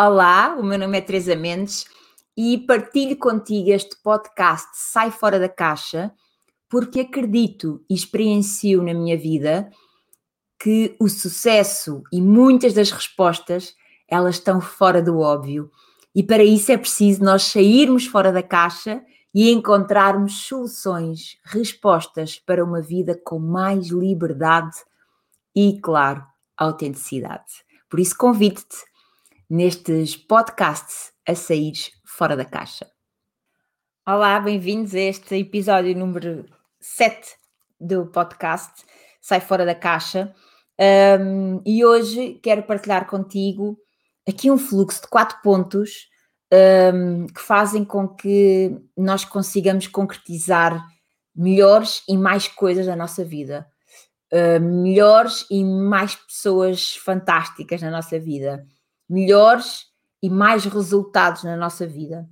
Olá, o meu nome é Teresa Mendes e partilho contigo este podcast Sai Fora da Caixa porque acredito e experiencio na minha vida que o sucesso e muitas das respostas elas estão fora do óbvio e para isso é preciso nós sairmos fora da caixa e encontrarmos soluções, respostas para uma vida com mais liberdade e, claro, autenticidade. Por isso convido-te nestes podcasts a sair fora da caixa. Olá, bem-vindos a este episódio número 7 do podcast Sai Fora da Caixa. Um, e hoje quero partilhar contigo aqui um fluxo de quatro pontos um, que fazem com que nós consigamos concretizar melhores e mais coisas na nossa vida. Uh, melhores e mais pessoas fantásticas na nossa vida melhores e mais resultados na nossa vida.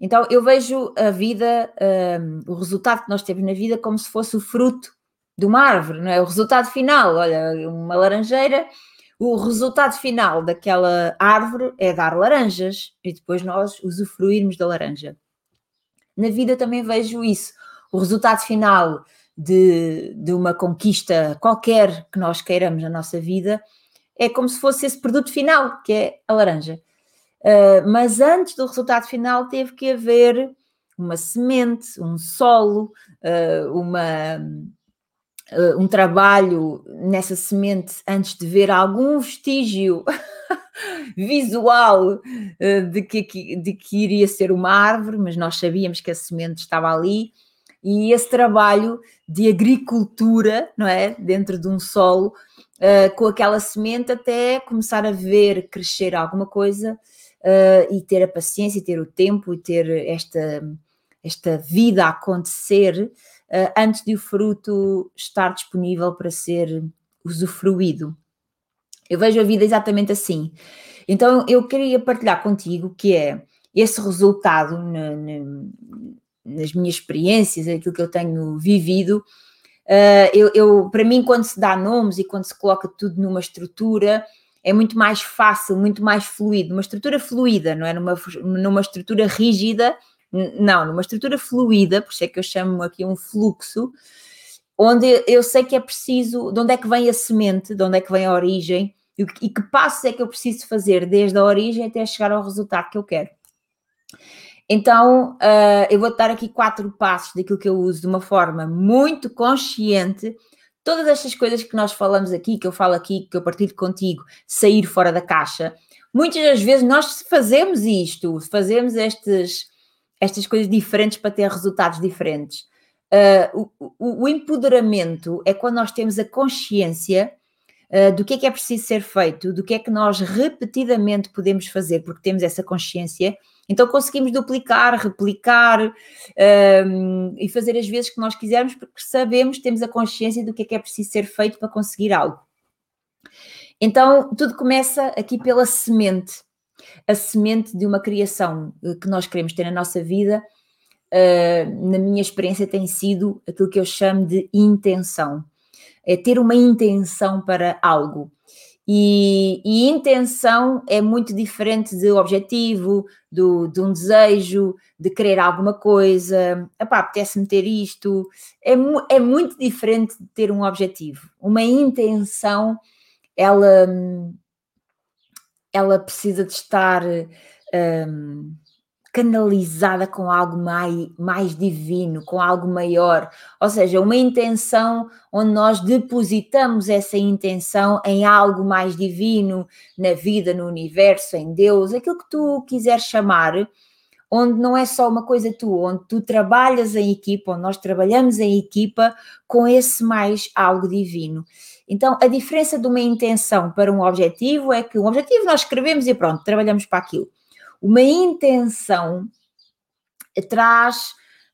Então eu vejo a vida, um, o resultado que nós temos na vida como se fosse o fruto de uma árvore, não é? O resultado final, olha, uma laranjeira, o resultado final daquela árvore é dar laranjas e depois nós usufruirmos da laranja. Na vida também vejo isso. O resultado final de, de uma conquista qualquer que nós queiramos na nossa vida é como se fosse esse produto final, que é a laranja. Uh, mas antes do resultado final teve que haver uma semente, um solo, uh, uma, uh, um trabalho nessa semente antes de ver algum vestígio visual de que, de que iria ser uma árvore, mas nós sabíamos que a semente estava ali. E esse trabalho de agricultura, não é? Dentro de um solo, uh, com aquela semente até começar a ver crescer alguma coisa uh, e ter a paciência, e ter o tempo e ter esta, esta vida a acontecer uh, antes de o fruto estar disponível para ser usufruído. Eu vejo a vida exatamente assim. Então eu queria partilhar contigo que é esse resultado na, na, nas minhas experiências, aquilo que eu tenho vivido, Uh, eu, eu, para mim, quando se dá nomes e quando se coloca tudo numa estrutura, é muito mais fácil, muito mais fluido. Uma estrutura fluida, não é? Numa, numa estrutura rígida, não, numa estrutura fluida, por isso é que eu chamo aqui um fluxo, onde eu sei que é preciso, de onde é que vem a semente, de onde é que vem a origem e, e que passos é que eu preciso fazer desde a origem até chegar ao resultado que eu quero. Então, uh, eu vou dar aqui quatro passos daquilo que eu uso de uma forma muito consciente. Todas estas coisas que nós falamos aqui, que eu falo aqui, que eu partilho contigo, sair fora da caixa, muitas das vezes nós fazemos isto, fazemos estes, estas coisas diferentes para ter resultados diferentes. Uh, o, o, o, empoderamento é quando nós temos a consciência uh, do que é que é preciso ser feito, do que é que nós repetidamente podemos fazer, porque temos essa consciência então conseguimos duplicar, replicar um, e fazer as vezes que nós quisermos, porque sabemos, temos a consciência do que é que é preciso ser feito para conseguir algo. Então tudo começa aqui pela semente, a semente de uma criação eh, que nós queremos ter na nossa vida. Uh, na minha experiência, tem sido aquilo que eu chamo de intenção. É ter uma intenção para algo. E, e, intenção é muito diferente de objetivo, do, de um desejo, de querer alguma coisa. Epá, apetece-me ter isto. É, é muito diferente de ter um objetivo. Uma intenção, ela, ela precisa de estar. Um, canalizada com algo mais, mais divino, com algo maior, ou seja, uma intenção onde nós depositamos essa intenção em algo mais divino, na vida, no universo, em Deus, aquilo que tu quiseres chamar, onde não é só uma coisa tua, onde tu trabalhas em equipa, onde nós trabalhamos em equipa com esse mais algo divino. Então, a diferença de uma intenção para um objetivo é que um objetivo nós escrevemos e pronto, trabalhamos para aquilo uma intenção traz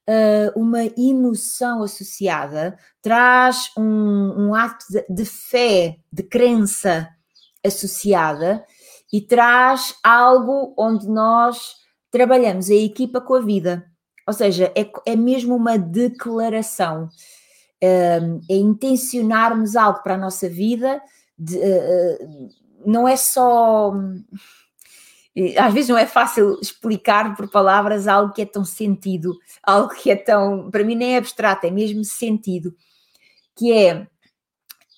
uh, uma emoção associada, traz um, um ato de, de fé, de crença associada e traz algo onde nós trabalhamos a equipa com a vida. Ou seja, é, é mesmo uma declaração, é, é intencionarmos algo para a nossa vida, de, uh, não é só às vezes não é fácil explicar por palavras algo que é tão sentido, algo que é tão, para mim nem é abstrato, é mesmo sentido, que é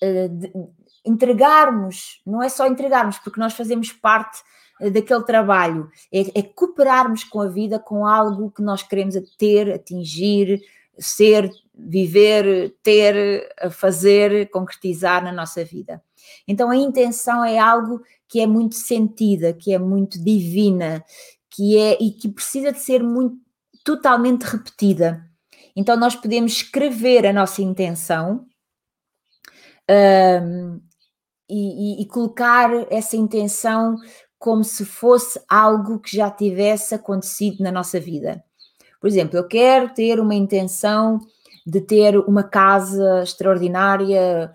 uh, entregarmos, não é só entregarmos, porque nós fazemos parte uh, daquele trabalho, é, é, cooperarmos com a vida, com algo que nós queremos ter, atingir, ser, viver, ter, fazer, concretizar na nossa vida. Então a intenção é algo que é muito sentida, que é muito divina, que é e que precisa de ser muito totalmente repetida. Então nós podemos escrever a nossa intenção um, e, e, e colocar essa intenção como se fosse algo que já tivesse acontecido na nossa vida. Por exemplo, eu quero ter uma intenção de ter uma casa extraordinária,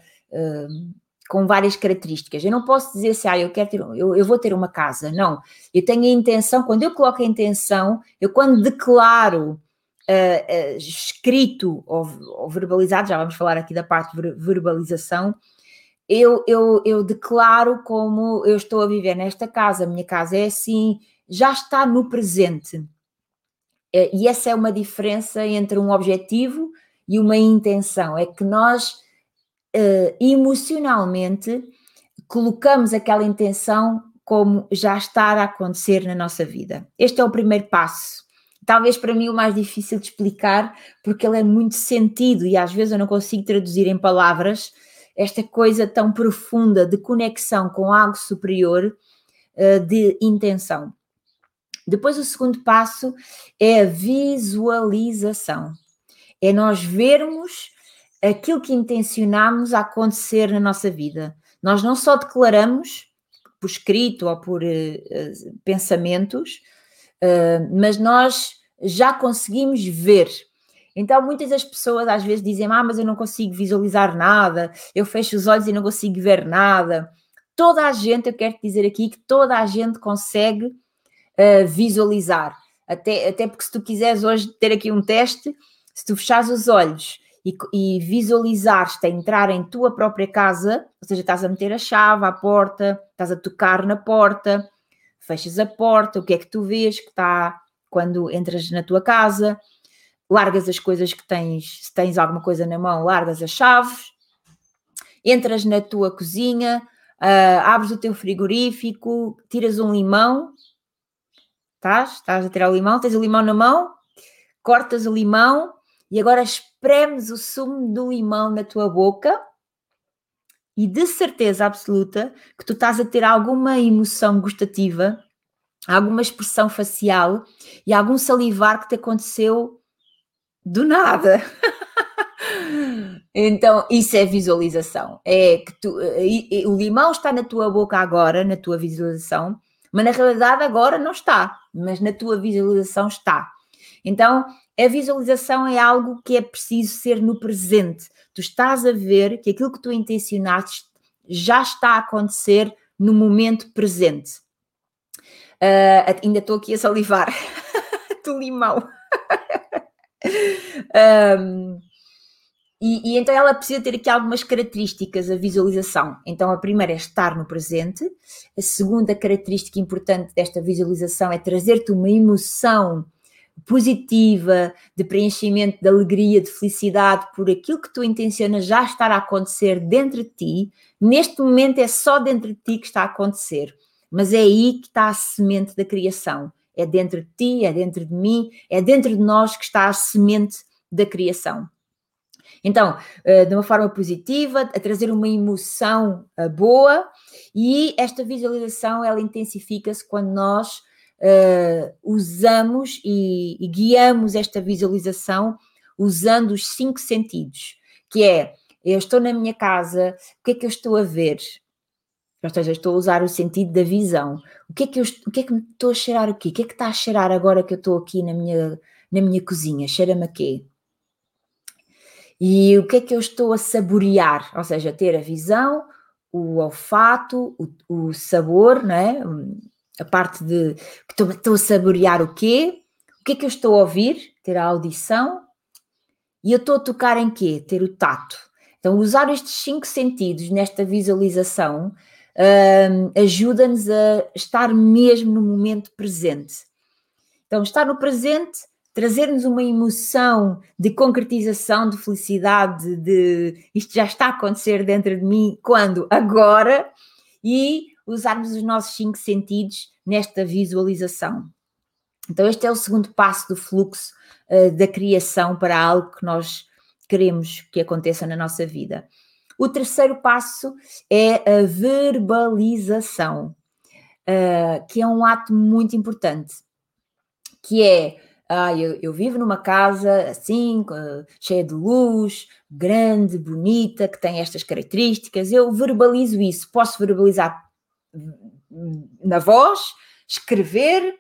com várias características. Eu não posso dizer assim, ah, eu quero ter, eu, eu vou ter uma casa. Não. Eu tenho a intenção, quando eu coloco a intenção, eu quando declaro uh, uh, escrito ou, ou, verbalizado, já vamos falar aqui da parte de verbalização, eu, eu, eu declaro como eu estou a viver nesta casa, a minha casa é assim, já está no presente. Uh, e essa é uma diferença entre um objetivo e uma intenção. É que nós uh, emocionalmente colocamos aquela intenção como já está a acontecer na nossa vida. Este é o primeiro passo. Talvez para mim o mais difícil de explicar, porque ele é muito sentido e às vezes eu não consigo traduzir em palavras esta coisa tão profunda de conexão com algo superior, uh, de intenção. Depois, o segundo passo é a visualização. É nós vermos aquilo que intencionamos a acontecer na nossa vida. Nós não só declaramos por escrito ou por uh, pensamentos, uh, mas nós já conseguimos ver. Então, muitas das pessoas às vezes dizem: Ah, mas eu não consigo visualizar nada, eu fecho os olhos e não consigo ver nada. Toda a gente, eu quero dizer aqui que toda a gente consegue uh, visualizar. Até, até porque, se tu quiseres hoje ter aqui um teste, se tu fechares os olhos e, e visualizares-te a entrar em tua própria casa, ou seja, estás a meter a chave à porta, estás a tocar na porta, fechas a porta, o que é que tu vês que está quando entras na tua casa, largas as coisas que tens, se tens alguma coisa na mão, largas as chaves, entras na tua cozinha, uh, abres o teu frigorífico, tiras um limão, estás, estás a tirar o limão, tens o limão na mão, cortas o limão e agora espremes o sumo do limão na tua boca e de certeza absoluta que tu estás a ter alguma emoção gustativa, alguma expressão facial e algum salivar que te aconteceu do nada. então, isso é visualização. É que tu, o limão está na tua boca agora, na tua visualização, mas na realidade agora não está, mas na tua visualização está. Então, a visualização é algo que é preciso ser no presente. Tu estás a ver que aquilo que tu intencionaste já está a acontecer no momento presente. Uh, ainda estou aqui a salivar do limão. um, e, e, então ela precisa ter aqui algumas características, a visualização. Então a primeira é estar no presente, a segunda característica importante desta visualização é trazer-te uma emoção positiva, de preenchimento, de alegria, de felicidade por aquilo que tu intencionas já estar a acontecer dentro de ti, neste momento é só dentro de ti que está a acontecer. Mas é aí que está a semente da criação. É dentro de ti, é dentro de mim, é dentro de nós que está a semente da criação. Então, eh, de uma forma positiva, a trazer uma emoção eh, boa, e esta visualização ela intensifica-se quando nós uh, usamos e, e, guiamos esta visualização usando os cinco sentidos, que é eu estou na minha casa, o que é que eu estou a ver? Ou seja, estou a usar o sentido da visão. O que é que eu o que é que estou a cheirar aqui? O que é que está a cheirar agora que eu estou aqui na minha, na minha cozinha? Cheira-me a quê? E o que é que eu estou a saborear? Ou seja, ter a visão, o olfato, o, o sabor, não é? A parte de que estou, a saborear o quê? O que é que eu estou a ouvir? Ter a audição. E eu estou a tocar em quê? Ter o tato. Então, usar estes cinco sentidos nesta visualização uh, ajuda-nos a estar mesmo no momento presente. Então, estar no presente, trazer-nos uma emoção de concretização, de felicidade, de isto já está a acontecer dentro de mim, quando? Agora, e usarmos os nossos cinco sentidos nesta visualização. Então, este é o segundo passo do fluxo uh, da criação para algo que nós queremos que aconteça na nossa vida. O terceiro passo é a verbalização, uh, que é um ato muito importante, que é ah, eu, eu, vivo numa casa assim, cheia de luz, grande, bonita, que tem estas características. Eu verbalizo isso. Posso verbalizar na voz, escrever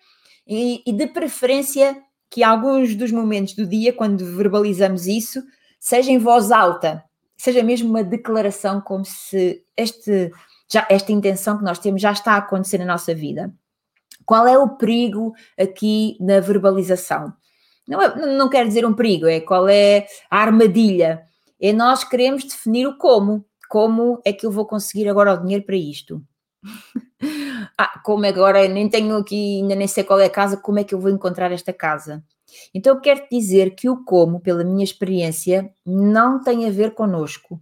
e, e de preferência que alguns dos momentos do dia, quando verbalizamos isso, seja em voz alta, seja mesmo uma declaração como se este, já, esta intenção que nós temos já está a acontecer na nossa vida. Qual é o perigo aqui na verbalização? Não, é, não quer dizer um perigo, é qual é a armadilha. É nós queremos definir o como. Como é que eu vou conseguir agora o dinheiro para isto? ah, como agora nem tenho aqui, ainda nem sei qual é a casa, como é que eu vou encontrar esta casa? Então, eu quero dizer que o como, pela minha experiência, não tem a ver conosco.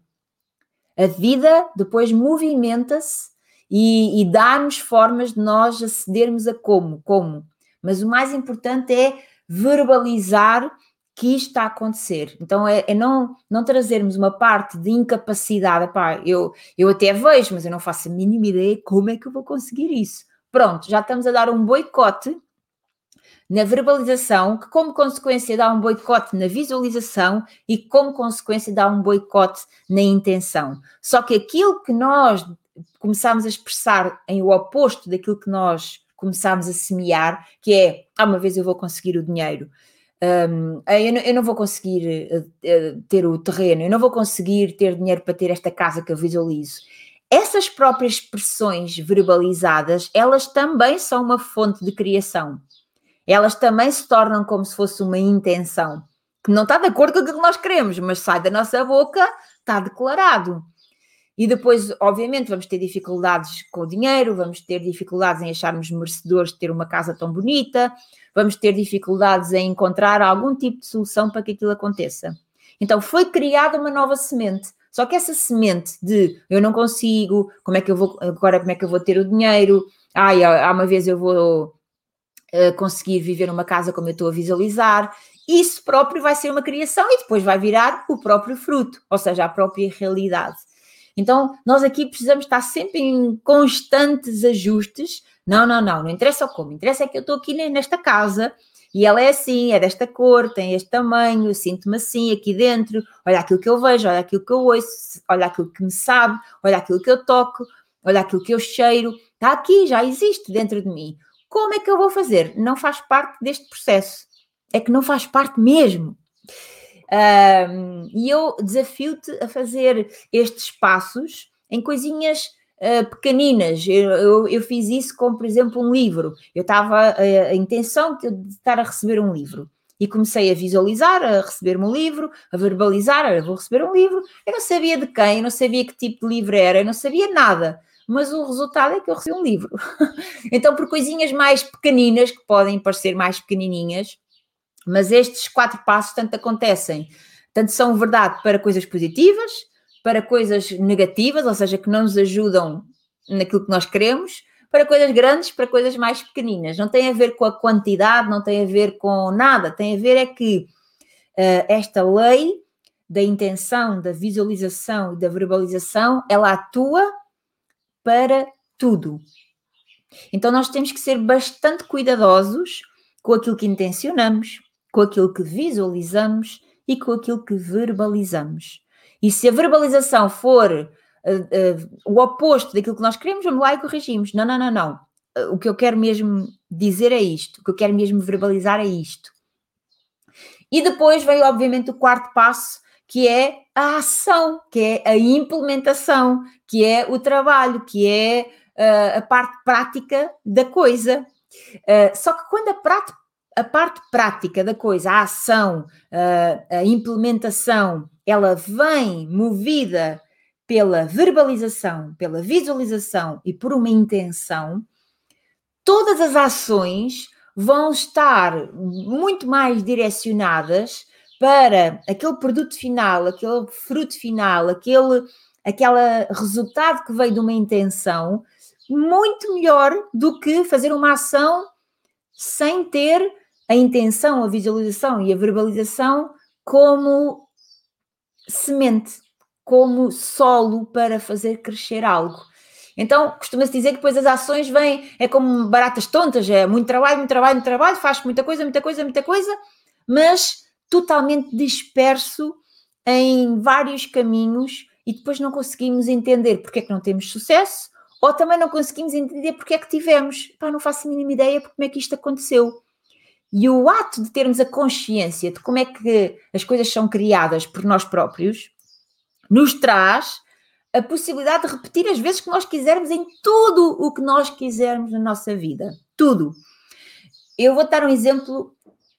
A vida depois movimenta-se e, e dá-nos formas de nós acedermos a como, como. Mas o mais importante é verbalizar que isto está a acontecer. Então é, é, não, não trazermos uma parte de incapacidade. Pá, eu, eu até vejo, mas eu não faço a mínima ideia como é que eu vou conseguir isso. Pronto, já estamos a dar um boicote na verbalização, que como consequência dá um boicote na visualização e como consequência dá um boicote na intenção. Só que aquilo que nós começamos a expressar em o oposto daquilo que nós começámos a semear, que é, ah, uma vez eu vou conseguir o dinheiro, um, eu, não, eu, não, vou conseguir uh, ter o terreno, eu não vou conseguir ter dinheiro para ter esta casa que eu visualizo. Essas próprias expressões verbalizadas, elas também são uma fonte de criação elas também se tornam como se fosse uma intenção, que não está de acordo com aquilo que nós queremos, mas sai da nossa boca, está declarado. E depois, obviamente, vamos ter dificuldades com o dinheiro, vamos ter dificuldades em acharmos merecedores de ter uma casa tão bonita, vamos ter dificuldades em encontrar algum tipo de solução para que aquilo aconteça. Então, foi criada uma nova semente. Só que essa semente de eu não consigo, como é que eu vou, agora como é que eu vou ter o dinheiro? Ai, há uma vez eu vou conseguir viver numa casa como eu estou a visualizar. Isso próprio vai ser uma criação e depois vai virar o próprio fruto, ou seja, a própria realidade. Então, nós aqui precisamos estar sempre em constantes ajustes. Não, não, não, não interessa como, interessa é que eu estou aqui nesta casa e ela é assim, é desta cor, tem este tamanho, sinto-me assim aqui dentro, olha aquilo que eu vejo, olha aquilo que eu ouço, olha aquilo que me sabe, olha aquilo que eu toco, olha aquilo que eu cheiro, está aqui, já existe dentro de mim. Como é que eu vou fazer? Não faz parte deste processo. É que não faz parte mesmo. Um, e eu desafio-te a fazer estes passos em coisinhas uh, pequeninas. Eu, eu, eu, fiz isso com, por exemplo, um livro. Eu estava a, ah, intenção de estar a receber um livro e comecei a visualizar, a receber-me um livro, a verbalizar, eu vou receber um livro. Eu não sabia de quem, eu não sabia que tipo de livro era, eu não sabia nada mas o resultado é que eu recebi um livro. então, por coisinhas mais pequeninas, que podem parecer mais pequenininhas, mas estes quatro passos tanto acontecem, tanto são verdade para coisas positivas, para coisas negativas, ou seja, que não nos ajudam naquilo que nós queremos, para coisas grandes, para coisas mais pequeninas. Não tem a ver com a quantidade, não tem a ver com nada, tem a ver é que uh, esta lei da intenção, da visualização e da verbalização, ela atua para tudo. Então nós temos que ser bastante cuidadosos com aquilo que intencionamos, com aquilo que visualizamos e com aquilo que verbalizamos. E se a verbalização for uh, uh, o oposto daquilo que nós queremos, vamos lá e corrigimos. Não, não, não, não. Uh, o que eu quero mesmo dizer é isto, o que eu quero mesmo verbalizar é isto. E depois vem, obviamente, o quarto passo, que é a ação, que é a implementação, que é o trabalho, que é uh, a parte prática da coisa. Só que quando a, prática, a, parte prática da coisa, a ação, a implementação, ela vem movida pela verbalização, pela visualização e por uma intenção, todas as ações vão estar muito mais direcionadas para aquele produto final, aquele fruto final, aquele, aquele resultado que veio de uma intenção, muito melhor do que fazer uma ação sem ter a intenção, a visualização e a verbalização como semente, como solo para fazer crescer algo. Então, costuma-se dizer que depois as ações vêm, é como baratas tontas, é muito trabalho, muito trabalho, muito trabalho, faz muita coisa, muita coisa, muita coisa, mas totalmente disperso em vários caminhos e depois não conseguimos entender porque é que não temos sucesso ou também não conseguimos entender porque é que tivemos. Pá, não faço a mínima ideia porque como é que isto aconteceu. E o ato de termos a consciência de como é que as coisas são criadas por nós próprios nos traz a possibilidade de repetir as vezes que nós quisermos em tudo o que nós quisermos na nossa vida. Tudo. Eu vou dar um exemplo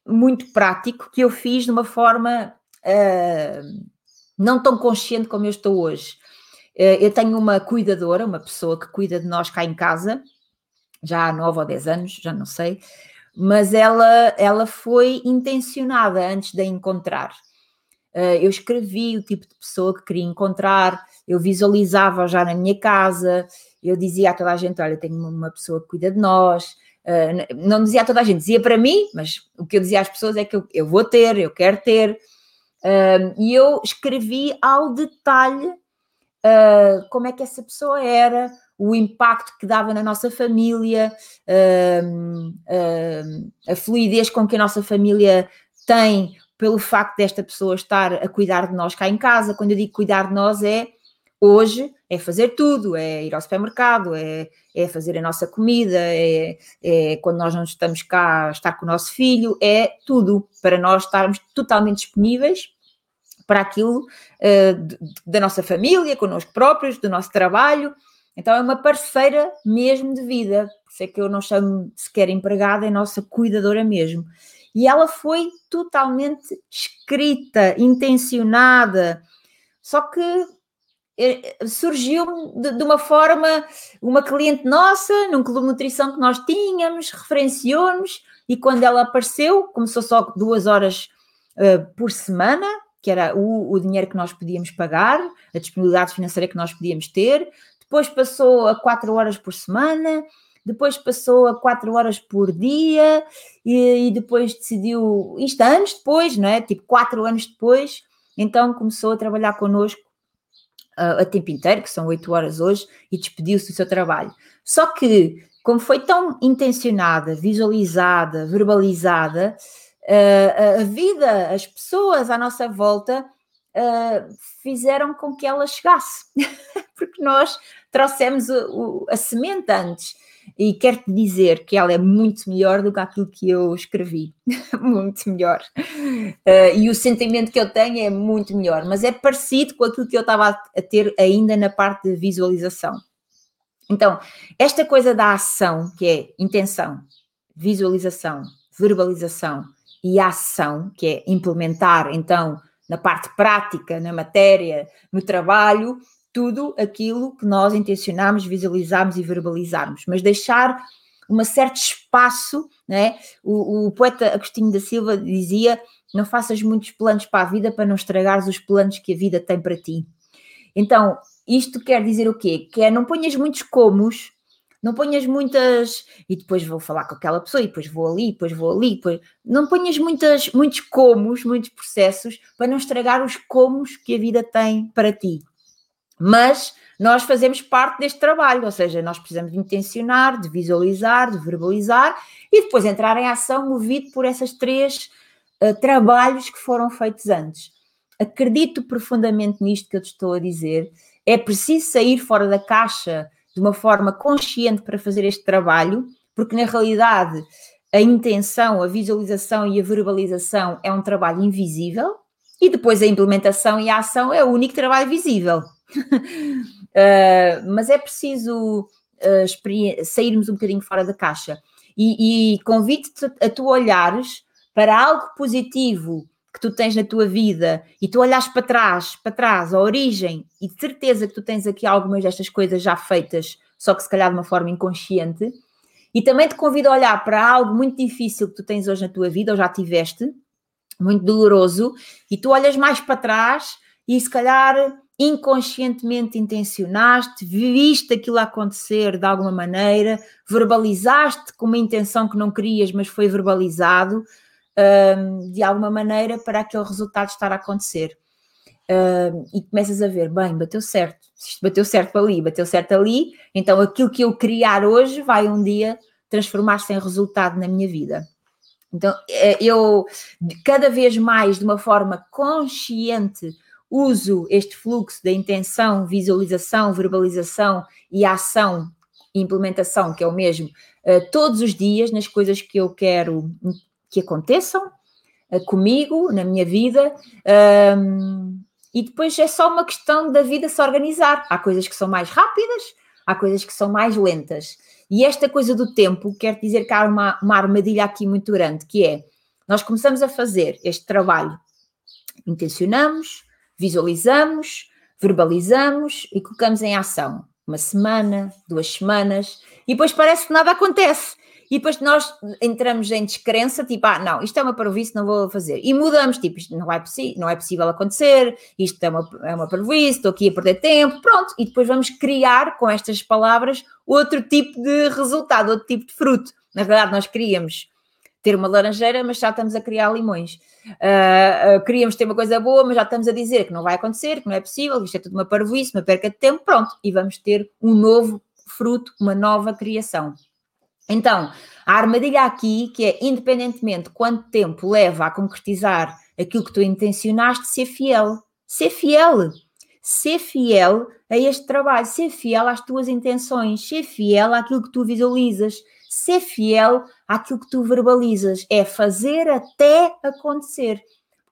muito prático que eu fiz de uma forma uh, não tão consciente como eu estou hoje. Uh, eu tenho uma cuidadora, uma pessoa que cuida de nós cá em casa, já há nove ou dez anos, já não sei, mas ela, ela foi intencionada antes de a encontrar. Uh, eu escrevi o tipo de pessoa que queria encontrar, eu visualizava já na minha casa, eu dizia a toda a gente: Olha, tenho uma pessoa que cuida de nós. Uh, não dizia a toda a gente, dizia para mim, mas o que eu dizia às pessoas é que eu, eu vou ter, eu quero ter. Uh, e eu escrevi ao detalhe como é que essa pessoa era, o impacto que dava na nossa família, a fluidez com que a nossa família tem pelo facto desta pessoa estar a cuidar de nós cá em casa. Quando eu digo cuidar de nós, é Hoje é fazer tudo, é ir ao supermercado, é, é fazer a nossa comida, é, é, quando nós não estamos cá, estar com o nosso filho, é tudo para nós estarmos totalmente disponíveis para aquilo uh, da nossa família, connosco próprios, do nosso trabalho. Então é uma parceira mesmo de vida, por isso é que eu não chamo sequer empregada, é nossa cuidadora mesmo. E ela foi totalmente escrita, intencionada, só que eh, surgiu de, de, uma forma, uma cliente nossa, num clube de nutrição que nós tínhamos, referenciou-nos, e quando ela apareceu, começou só duas horas uh, por semana, que era o, o, dinheiro que nós podíamos pagar, a disponibilidade financeira que nós podíamos ter, depois passou a quatro horas por semana, depois passou a quatro horas por dia, e, e depois decidiu, isto anos depois, não é? Tipo, quatro anos depois, então começou a trabalhar connosco uh, a tempo inteiro, que são oito horas hoje, e despediu-se do seu trabalho. Só que, como foi tão intencionada, visualizada, verbalizada, uh, a vida, as pessoas à nossa volta uh, fizeram com que ela chegasse, porque nós trouxemos o, o, a semente antes. E quero-te dizer que ela é muito melhor do que aquilo que eu escrevi. muito melhor. Uh, e o sentimento que eu tenho é muito melhor, mas é parecido com aquilo que eu estava a ter ainda na parte de visualização. Então, esta coisa da ação, que é intenção, visualização, verbalização e ação, que é implementar, então, na parte prática, na matéria, no trabalho, tudo aquilo que nós intencionamos, visualizarmos e verbalizarmos, mas deixar um certo espaço, né? O, o, poeta Agostinho da Silva dizia: não faças muitos planos para a vida para não estragares os planos que a vida tem para ti. Então, isto quer dizer o quê? Que é não ponhas muitos comos, não ponhas muitas. E depois vou falar com aquela pessoa, e depois vou ali, depois vou ali, depois. Não ponhas muitas, muitos comos, muitos processos para não estragar os comos que a vida tem para ti. Mas nós fazemos parte deste trabalho, ou seja, nós precisamos de intencionar, de visualizar, de verbalizar e depois entrar em ação movido por essas três uh, trabalhos que foram feitos antes. Acredito profundamente nisto que eu te estou a dizer. É preciso sair fora da caixa de uma forma consciente para fazer este trabalho, porque na realidade a intenção, a visualização e a verbalização é um trabalho invisível e depois a implementação e a ação é o único trabalho visível. uh, mas é preciso uh, sairmos um bocadinho fora da caixa. E, e convido-te a tu olhares para algo positivo que tu tens na tua vida e tu olhas para trás, para trás, a origem, e de certeza que tu tens aqui algumas destas coisas já feitas, só que se calhar de uma forma inconsciente, e também te convido a olhar para algo muito difícil que tu tens hoje na tua vida, ou já tiveste, muito doloroso, e tu olhas mais para trás e se calhar inconscientemente intencionaste, viste aquilo acontecer de alguma maneira, verbalizaste com uma intenção que não querias, mas foi verbalizado um, de alguma maneira para aquele resultado estar a acontecer. Um, e começas a ver, bem, bateu certo, bateu certo ali, bateu certo ali, então aquilo que eu criar hoje vai um dia transformar-se em resultado na minha vida. Então, é, eu cada vez mais, de uma forma consciente, uso este fluxo da intenção, visualização, verbalização e ação, implementação, que é o mesmo, uh, todos os dias nas coisas que eu quero que aconteçam uh, comigo, na minha vida. Um, e depois é só uma questão da vida se organizar. Há coisas que são mais rápidas, há coisas que são mais lentas. E esta coisa do tempo quer dizer que há uma, uma armadilha aqui muito grande, que é nós começamos a fazer este trabalho, intencionamos, visualizamos, verbalizamos e colocamos em ação. Uma semana, duas semanas, e depois parece que nada acontece. E depois nós entramos em descrença, tipo, ah, não, isto é uma parvoíce, não vou fazer. E mudamos, tipo, isto não, vai, não é possível acontecer, isto é uma, é uma parvoíce, estou aqui a perder tempo, pronto. E depois vamos criar, com estas palavras, outro tipo de resultado, outro tipo de fruto. Na verdade, nós queríamos ter uma laranjeira, mas já estamos a criar limões. Uh, queríamos ter uma coisa boa, mas já estamos a dizer que não vai acontecer, que não é possível, isto é tudo uma parvoíce, uma perca de tempo, pronto, e vamos ter um novo fruto, uma nova criação. Então, a armadilha aqui, que é independentemente quanto tempo leva a concretizar aquilo que tu intencionaste, ser fiel. Ser fiel. Ser fiel a este trabalho, ser fiel às tuas intenções, ser fiel àquilo que tu visualizas, ser fiel àquilo que tu verbalizas. É fazer até acontecer.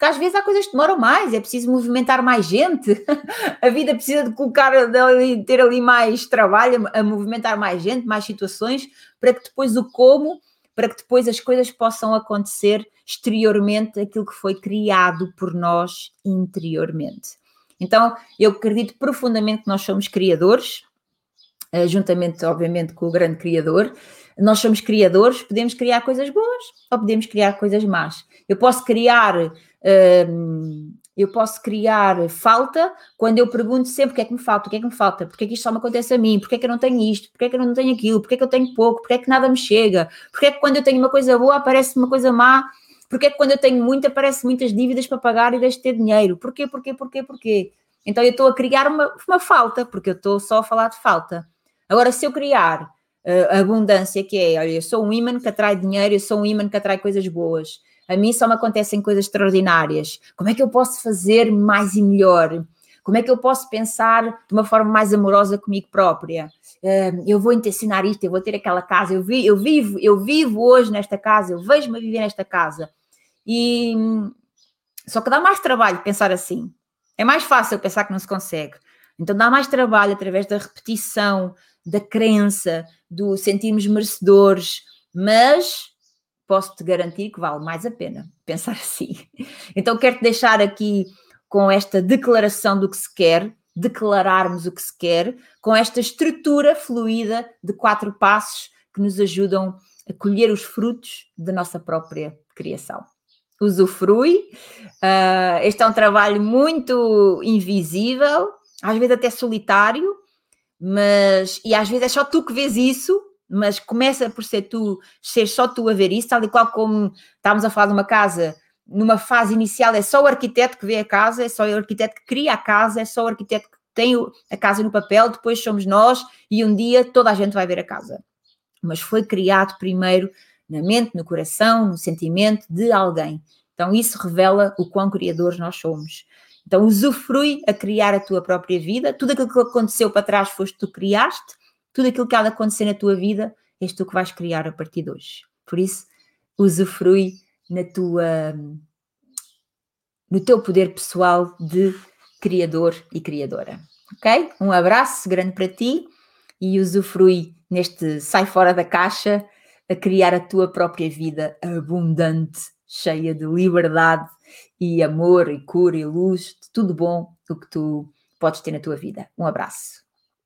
Porque às vezes há coisas que demoram mais, é preciso movimentar mais gente, a vida precisa de colocar, de ter ali mais trabalho, a movimentar mais gente, mais situações, para que depois o como, para que depois as coisas possam acontecer exteriormente, aquilo que foi criado por nós interiormente. Então, eu acredito profundamente que nós somos criadores, eh, juntamente, obviamente, com o grande criador. Nós somos criadores, podemos criar coisas boas ou podemos criar coisas más. Eu posso criar eu posso criar falta quando eu pergunto sempre o que é que me falta, o que é que me falta, porque é que isto só me acontece a mim, porque é que eu não tenho isto, porque é que eu não tenho aquilo, porque é que eu tenho pouco, porque é que nada me chega, porque é que quando eu tenho uma coisa boa aparece uma coisa má, porque é que quando eu tenho muito aparece muitas dívidas para pagar e deixo de ter dinheiro, porquê, porquê, porquê, porquê? Então eu estou a criar uma, uma falta, porque eu estou só a falar de falta. Agora, se eu criar uh, abundância, que é, olha, eu sou um imã que atrai dinheiro, eu sou um imã que atrai coisas boas, a mim só me acontecem coisas extraordinárias. Como é que eu posso fazer mais e melhor? Como é que eu posso pensar de uma forma mais amorosa comigo própria? eu vou intencionar isto, eu vou ter aquela casa, eu, vi, eu vivo, eu vivo hoje nesta casa, eu vejo-me a viver nesta casa. E só que dá mais trabalho pensar assim. É mais fácil pensar que não se consegue. Então dá mais trabalho através da repetição, da crença, do sentirmos merecedores, mas posso-te garantir que vale mais a pena pensar assim. Então, quero-te deixar aqui com esta declaração do que se quer, declararmos o que se quer, com esta estrutura fluida de quatro passos que nos ajudam a colher os frutos da nossa própria criação. Usufrui. Uh, este é um trabalho muito invisível, às vezes até solitário, mas e às vezes é só tu que vês isso mas começa por ser tu, ser só tu a ver isso, tal e qual como estávamos a falar de uma casa, numa fase inicial é só o arquiteto que vê a casa, é só o arquiteto que cria a casa, é só o arquiteto que tem a casa no papel, depois somos nós e um dia toda a gente vai ver a casa. Mas foi criado primeiro na mente, no coração, no sentimento de alguém. Então isso revela o quão criadores nós somos. Então usufrui a criar a tua própria vida, tudo aquilo que aconteceu para trás foste tu criaste, tudo aquilo que há de acontecer na tua vida, és tu que vais criar a partir de hoje. Por isso, usufrui na tua, no teu poder pessoal de criador e criadora. Ok? Um abraço grande para ti e usufrui neste sai fora da caixa a criar a tua própria vida abundante, cheia de liberdade e amor e cura e luz, de tudo bom o que tu podes ter na tua vida. Um abraço.